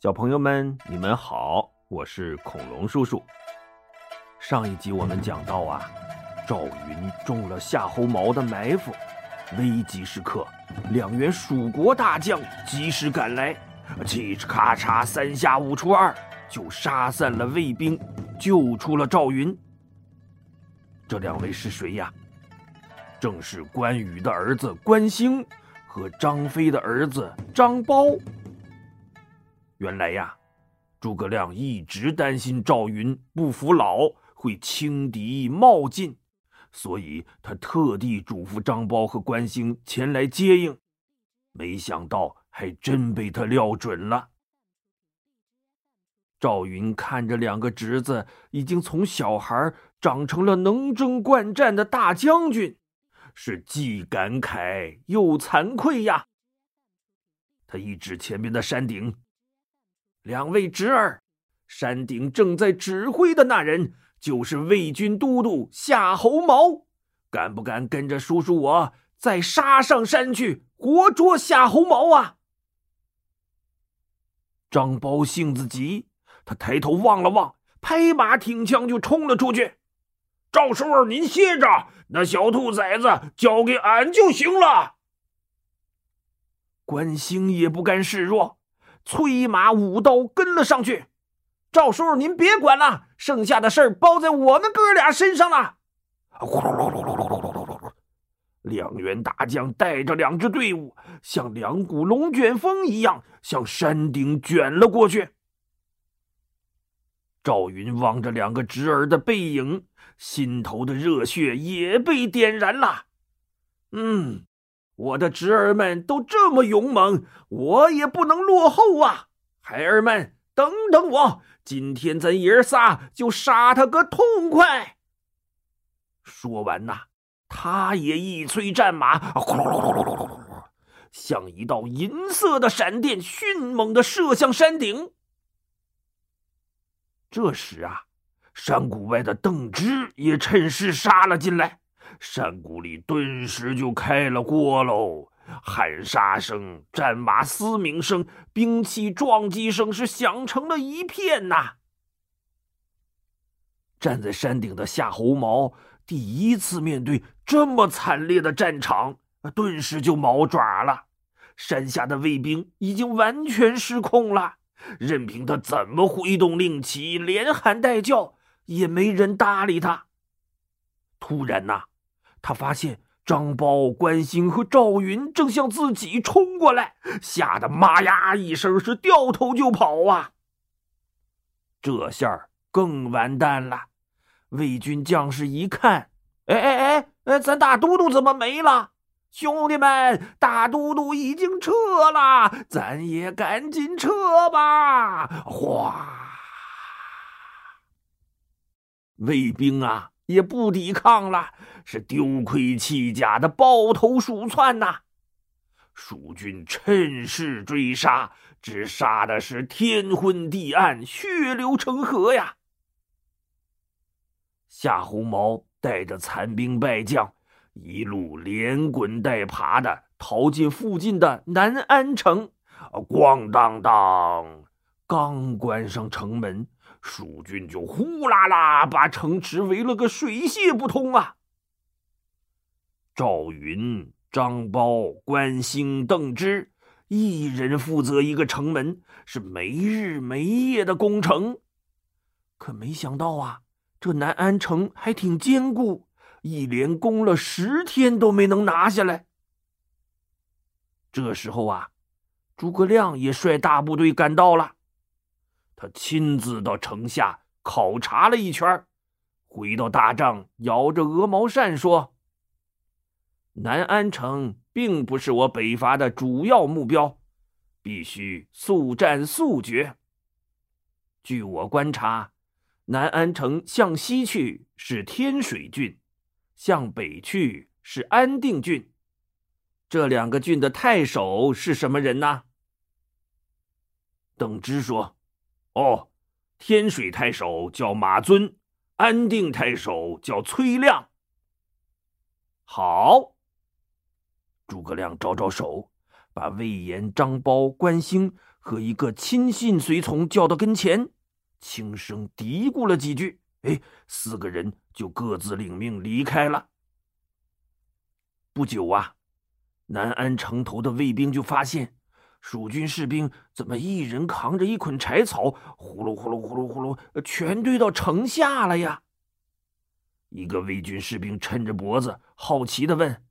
小朋友们，你们好，我是恐龙叔叔。上一集我们讲到啊，赵云中了夏侯茂的埋伏，危急时刻，两员蜀国大将及时赶来，嘁哧咔嚓三下五除二就杀散了魏兵，救出了赵云。这两位是谁呀？正是关羽的儿子关兴和张飞的儿子张苞。原来呀，诸葛亮一直担心赵云不服老会轻敌冒进，所以他特地嘱咐张苞和关兴前来接应。没想到还真被他料准了。赵云看着两个侄子已经从小孩长成了能征惯战的大将军，是既感慨又惭愧呀。他一指前面的山顶。两位侄儿，山顶正在指挥的那人就是魏军都督夏侯茂，敢不敢跟着叔叔我再杀上山去，活捉夏侯茂啊？张苞性子急，他抬头望了望，拍马挺枪就冲了出去。赵叔，您歇着，那小兔崽子交给俺就行了。关兴也不甘示弱。催马舞刀跟了上去，赵叔叔，您别管了，剩下的事儿包在我们哥俩身上了。呼噜噜噜噜噜噜噜！两员大将带着两支队伍，像两股龙卷风一样向山顶卷了过去。赵云望着两个侄儿的背影，心头的热血也被点燃了。嗯。我的侄儿们都这么勇猛，我也不能落后啊！孩儿们，等等我，今天咱爷儿仨就杀他个痛快！说完呐，他也一催战马，像一道银色的闪电，迅猛的射向山顶。这时啊，山谷外的邓芝也趁势杀了进来。山谷里顿时就开了锅喽，喊杀声、战马嘶鸣声、兵器撞击声是响成了一片呐。站在山顶的夏侯茂第一次面对这么惨烈的战场，顿时就毛爪了。山下的卫兵已经完全失控了，任凭他怎么挥动令旗、连喊带叫，也没人搭理他。突然呐！他发现张苞、关兴和赵云正向自己冲过来，吓得“妈呀”一声，是掉头就跑啊！这下更完蛋了。魏军将士一看，哎哎哎哎，咱大都督怎么没了？兄弟们，大都督已经撤了，咱也赶紧撤吧！哗，魏兵啊！也不抵抗了，是丢盔弃甲的抱头鼠窜呐！蜀军趁势追杀，只杀的是天昏地暗，血流成河呀！夏侯茂带着残兵败将，一路连滚带爬的逃进附近的南安城，咣当当，刚关上城门。蜀军就呼啦啦把城池围了个水泄不通啊！赵云、张苞、关兴、邓芝一人负责一个城门，是没日没夜的攻城。可没想到啊，这南安城还挺坚固，一连攻了十天都没能拿下来。这时候啊，诸葛亮也率大部队赶到了。他亲自到城下考察了一圈，回到大帐，摇着鹅毛扇说：“南安城并不是我北伐的主要目标，必须速战速决。据我观察，南安城向西去是天水郡，向北去是安定郡。这两个郡的太守是什么人呢？”邓芝说。哦，天水太守叫马尊，安定太守叫崔亮。好，诸葛亮招招手，把魏延、张苞、关兴和一个亲信随从叫到跟前，轻声嘀咕了几句。哎，四个人就各自领命离开了。不久啊，南安城头的卫兵就发现，蜀军士兵怎么一人扛着一捆柴草，呼噜呼噜呼噜呼噜，全堆到城下了呀？一个魏军士兵抻着脖子，好奇的问：“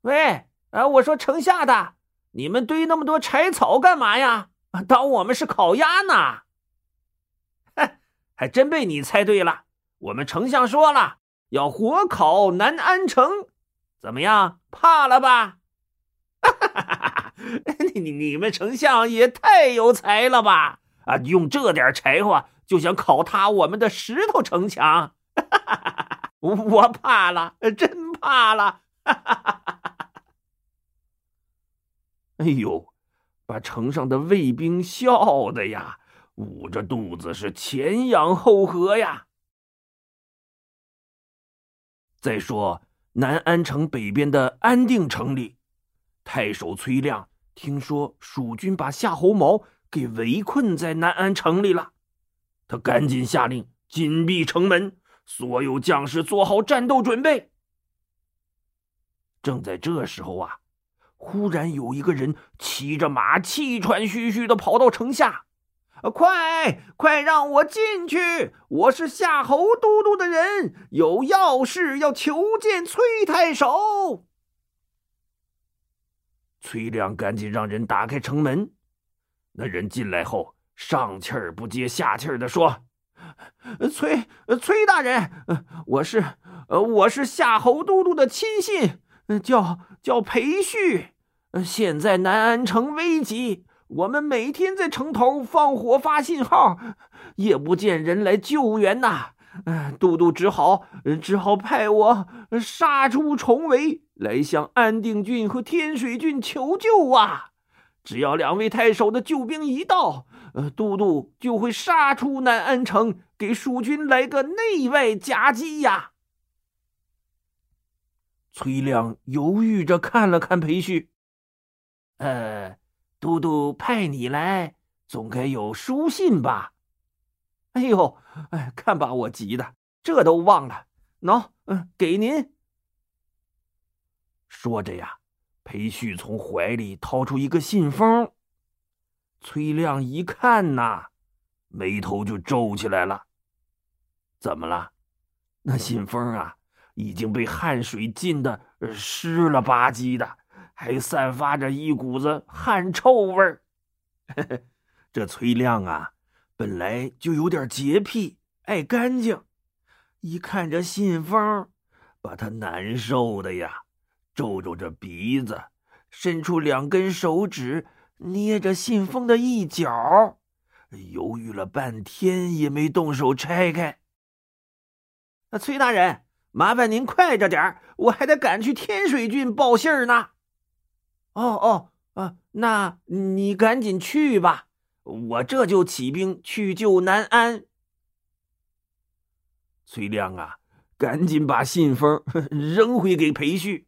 喂，啊，我说城下的，你们堆那么多柴草干嘛呀？当我们是烤鸭呢？”还真被你猜对了，我们丞相说了，要火烤南安城，怎么样？怕了吧？哈哈哈哈哈 你你你们丞相也太有才了吧！啊，用这点柴火就想烤塌我们的石头城墙？我怕了，真怕了！哎呦，把城上的卫兵笑的呀！捂着肚子是前仰后合呀。再说南安城北边的安定城里，太守崔亮听说蜀军把夏侯茂给围困在南安城里了，他赶紧下令紧闭城门，所有将士做好战斗准备。正在这时候啊，忽然有一个人骑着马，气喘吁吁的跑到城下。快快让我进去！我是夏侯都督的人，有要事要求见崔太守。崔亮赶紧让人打开城门。那人进来后，上气儿不接下气儿的说：“崔崔大人，我是我是夏侯都督的亲信，叫叫裴旭。现在南安城危急。”我们每天在城头放火发信号，也不见人来救援呐。都督只好只好派我杀出重围，来向安定郡和天水郡求救啊！只要两位太守的救兵一到，呃，都督就会杀出南安城，给蜀军来个内外夹击呀！崔亮犹豫着看了看裴旭，呃。都督派你来，总该有书信吧？哎呦，哎，看把我急的，这都忘了。喏，嗯，给您。说着呀，裴旭从怀里掏出一个信封。崔亮一看呐，眉头就皱起来了。怎么了？那信封啊，已经被汗水浸的湿了吧唧的。还散发着一股子汗臭味儿。这崔亮啊，本来就有点洁癖，爱干净。一看这信封，把他难受的呀，皱皱着鼻子，伸出两根手指捏着信封的一角，犹豫了半天也没动手拆开。那崔大人，麻烦您快着点我还得赶去天水郡报信儿呢。哦哦啊，那你赶紧去吧，我这就起兵去救南安。崔亮啊，赶紧把信封 扔回给裴旭，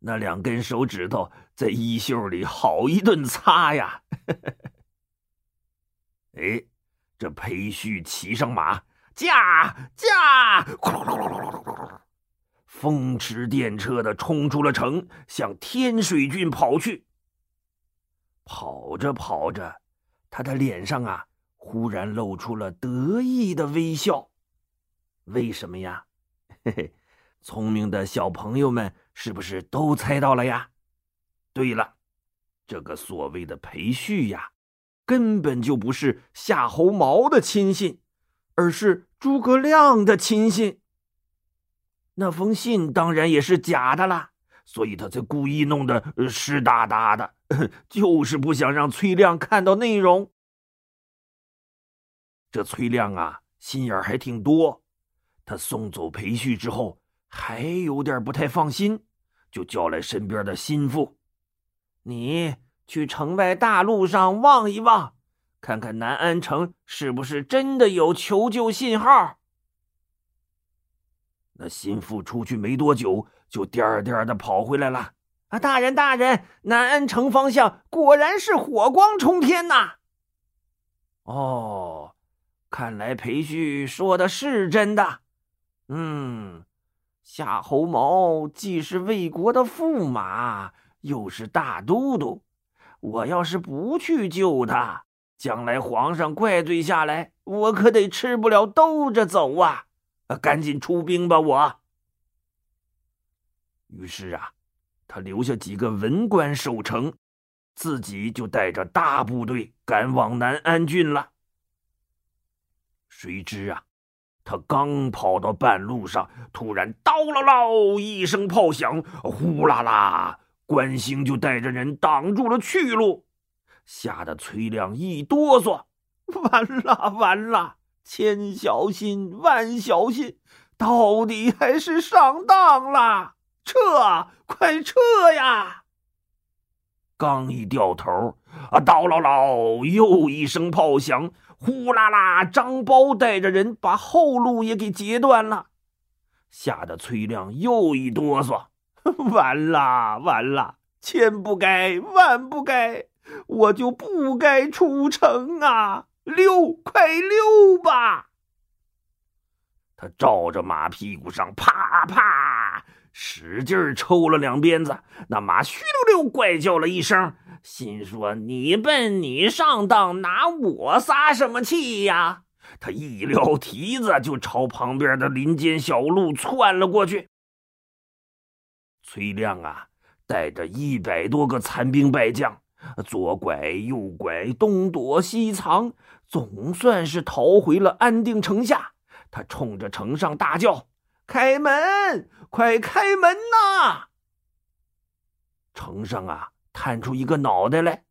那两根手指头在衣袖里好一顿擦呀。哎，这裴旭骑上马，驾驾！风驰电掣的冲出了城，向天水郡跑去。跑着跑着，他的脸上啊，忽然露出了得意的微笑。为什么呀？嘿嘿，聪明的小朋友们是不是都猜到了呀？对了，这个所谓的裴旭呀，根本就不是夏侯茂的亲信，而是诸葛亮的亲信。那封信当然也是假的啦，所以他才故意弄得湿哒哒的，就是不想让崔亮看到内容。这崔亮啊，心眼还挺多。他送走裴旭之后，还有点不太放心，就叫来身边的心腹：“你去城外大路上望一望，看看南安城是不是真的有求救信号。”那心腹出去没多久，就颠颠的跑回来了。啊，大人，大人，南安城方向果然是火光冲天呐！哦，看来裴旭说的是真的。嗯，夏侯茂既是魏国的驸马，又是大都督，我要是不去救他，将来皇上怪罪下来，我可得吃不了兜着走啊！赶紧出兵吧，我。于是啊，他留下几个文官守城。自己就带着大部队赶往南安郡了。谁知啊，他刚跑到半路上，突然“刀唠唠”一声炮响，呼啦啦，关兴就带着人挡住了去路，吓得崔亮一哆嗦：“完了完了，千小心万小心，到底还是上当了！撤，快撤呀！”刚一掉头，啊，刀唠唠，又一声炮响，呼啦啦，张苞带着人把后路也给截断了，吓得崔亮又一哆嗦，完了完了，千不该万不该，我就不该出城啊！溜，快溜吧！他照着马屁股上啪啪。使劲抽了两鞭子，那马虚溜溜怪叫了一声，心说：“你笨，你上当，拿我撒什么气呀？”他一撩蹄子就朝旁边的林间小路窜了过去。崔亮啊，带着一百多个残兵败将，左拐右拐，东躲西藏，总算是逃回了安定城下。他冲着城上大叫：“开门！”快开门呐！城上啊，探出一个脑袋来。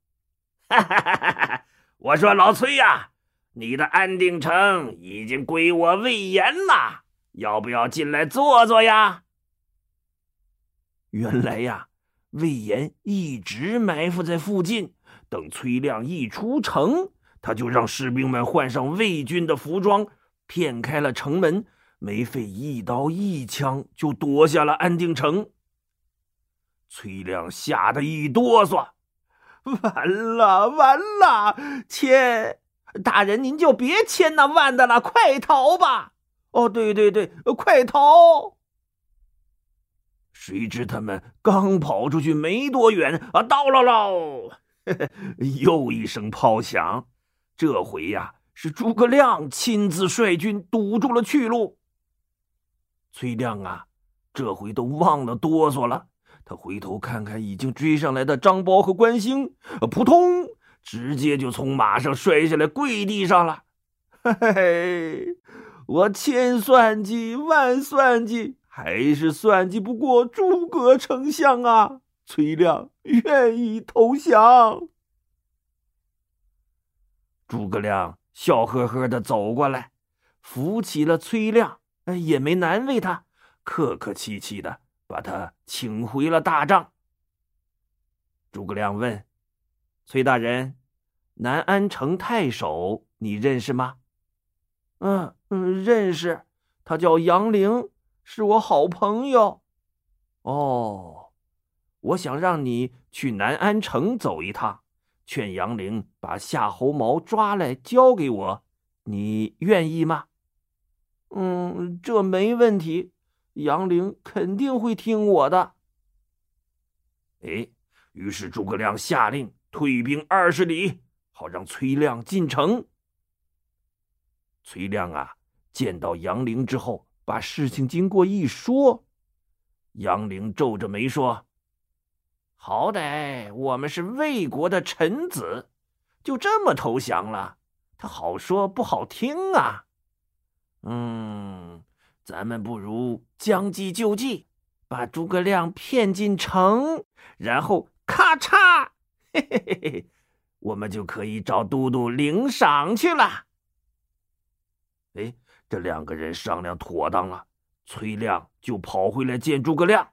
哈哈哈哈哈！我说老崔呀，你的安定城已经归我魏延了，要不要进来坐坐呀？原来呀，魏延一直埋伏在附近，等崔亮一出城，他就让士兵们换上魏军的服装，骗开了城门。没费一刀一枪就夺下了安定城。崔亮吓得一哆嗦，完了完了！千大人，您就别千那万的了，快逃吧！哦，对对对，快逃！谁知他们刚跑出去没多远，啊，到了喽！又一声炮响，这回呀，是诸葛亮亲自率军堵住了去路。崔亮啊，这回都忘了哆嗦了。他回头看看已经追上来的张苞和关兴，扑通，直接就从马上摔下来，跪地上了。嘿嘿，我千算计万算计，还是算计不过诸葛丞相啊！崔亮愿意投降。诸葛亮笑呵呵的走过来，扶起了崔亮。也没难为他，客客气气的把他请回了大帐。诸葛亮问：“崔大人，南安城太守你认识吗？”“嗯嗯，认识，他叫杨凌，是我好朋友。”“哦，我想让你去南安城走一趟，劝杨凌把夏侯茂抓来交给我，你愿意吗？”嗯，这没问题，杨凌肯定会听我的。哎，于是诸葛亮下令退兵二十里，好让崔亮进城。崔亮啊，见到杨凌之后，把事情经过一说，杨凌皱着眉说：“好歹我们是魏国的臣子，就这么投降了，他好说不好听啊。”嗯，咱们不如将计就计，把诸葛亮骗进城，然后咔嚓，嘿嘿嘿嘿，我们就可以找都督领赏去了。哎，这两个人商量妥当了，崔亮就跑回来见诸葛亮。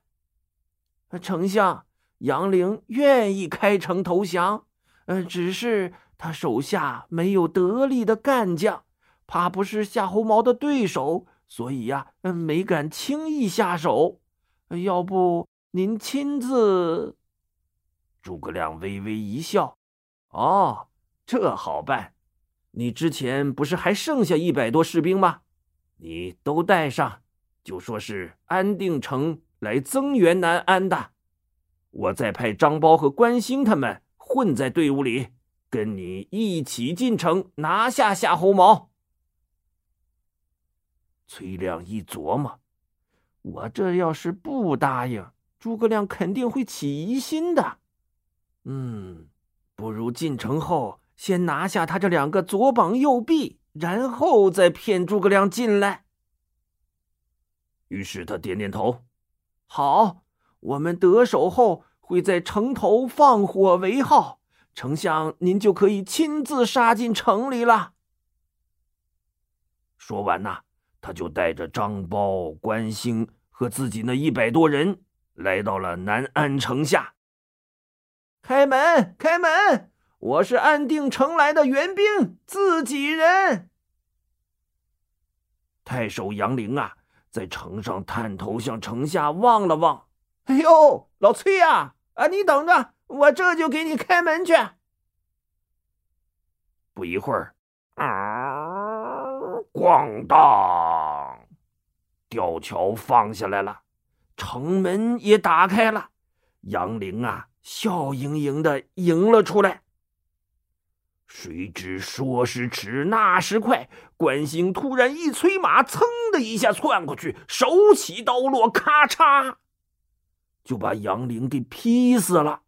丞相，杨凌愿意开城投降，嗯，只是他手下没有得力的干将。怕不是夏侯茂的对手，所以呀，没敢轻易下手。要不您亲自？诸葛亮微微一笑：“哦，这好办。你之前不是还剩下一百多士兵吗？你都带上，就说是安定城来增援南安的。我再派张苞和关兴他们混在队伍里，跟你一起进城拿下夏侯茂。崔亮一琢磨，我这要是不答应，诸葛亮肯定会起疑心的。嗯，不如进城后先拿下他这两个左膀右臂，然后再骗诸葛亮进来。于是他点点头，好，我们得手后会在城头放火为号，丞相您就可以亲自杀进城里了。说完呐，他就带着张苞、关兴和自己那一百多人来到了南安城下。开门！开门！我是安定城来的援兵，自己人。太守杨凌啊，在城上探头向城下望了望。哎呦，老崔呀，啊，你等着，我这就给你开门去。不一会儿，咣当，吊桥放下来了，城门也打开了。杨凌啊！笑盈盈的迎了出来。谁知说时迟，那时快，关兴突然一催马，噌的一下窜过去，手起刀落，咔嚓，就把杨凌给劈死了。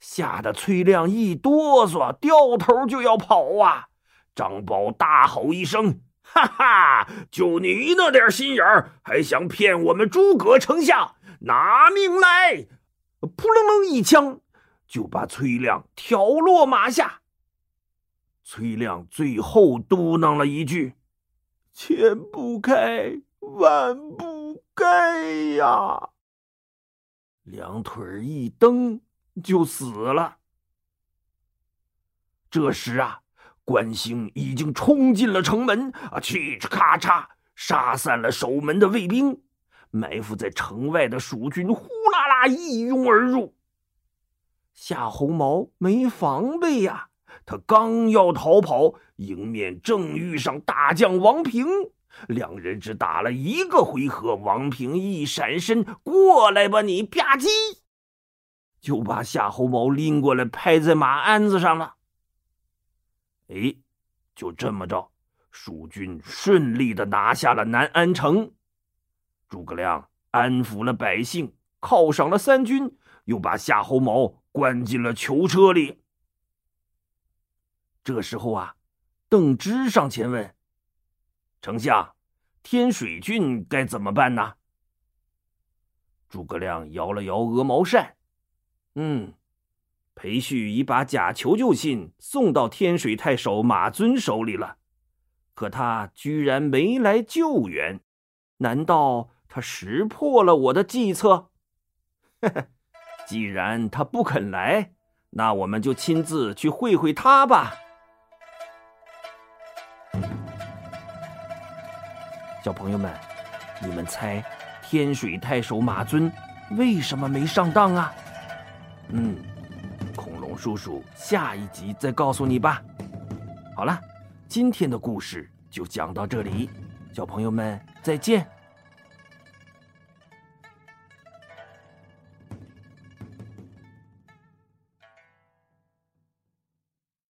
吓得崔亮一哆嗦，掉头就要跑啊！张宝大吼一声：“哈哈，就你那点心眼儿，还想骗我们诸葛丞相？拿命来！”扑棱棱一枪，就把崔亮挑落马下。崔亮最后嘟囔了一句：“千不该，万不该呀！”两腿一蹬，就死了。这时啊，关兴已经冲进了城门，啊，嘁哧咔嚓，杀散了守门的卫兵。埋伏在城外的蜀军呼啦啦一拥而入。夏侯茂没防备呀，他刚要逃跑，迎面正遇上大将王平，两人只打了一个回合，王平一闪身过来吧，你吧唧，就把夏侯茂拎过来，拍在马鞍子上了。哎，就这么着，蜀军顺利的拿下了南安城。诸葛亮安抚了百姓，犒赏了三军，又把夏侯茂关进了囚车里。这时候啊，邓芝上前问：“丞相，天水郡该怎么办呢？”诸葛亮摇了摇鹅毛扇：“嗯，裴旭已把假求救信送到天水太守马尊手里了，可他居然没来救援，难道？”他识破了我的计策，既然他不肯来，那我们就亲自去会会他吧。小朋友们，你们猜天水太守马尊为什么没上当啊？嗯，叔叔下一集再告诉你吧。好了，今天的故事就讲到这里，小朋友们再见。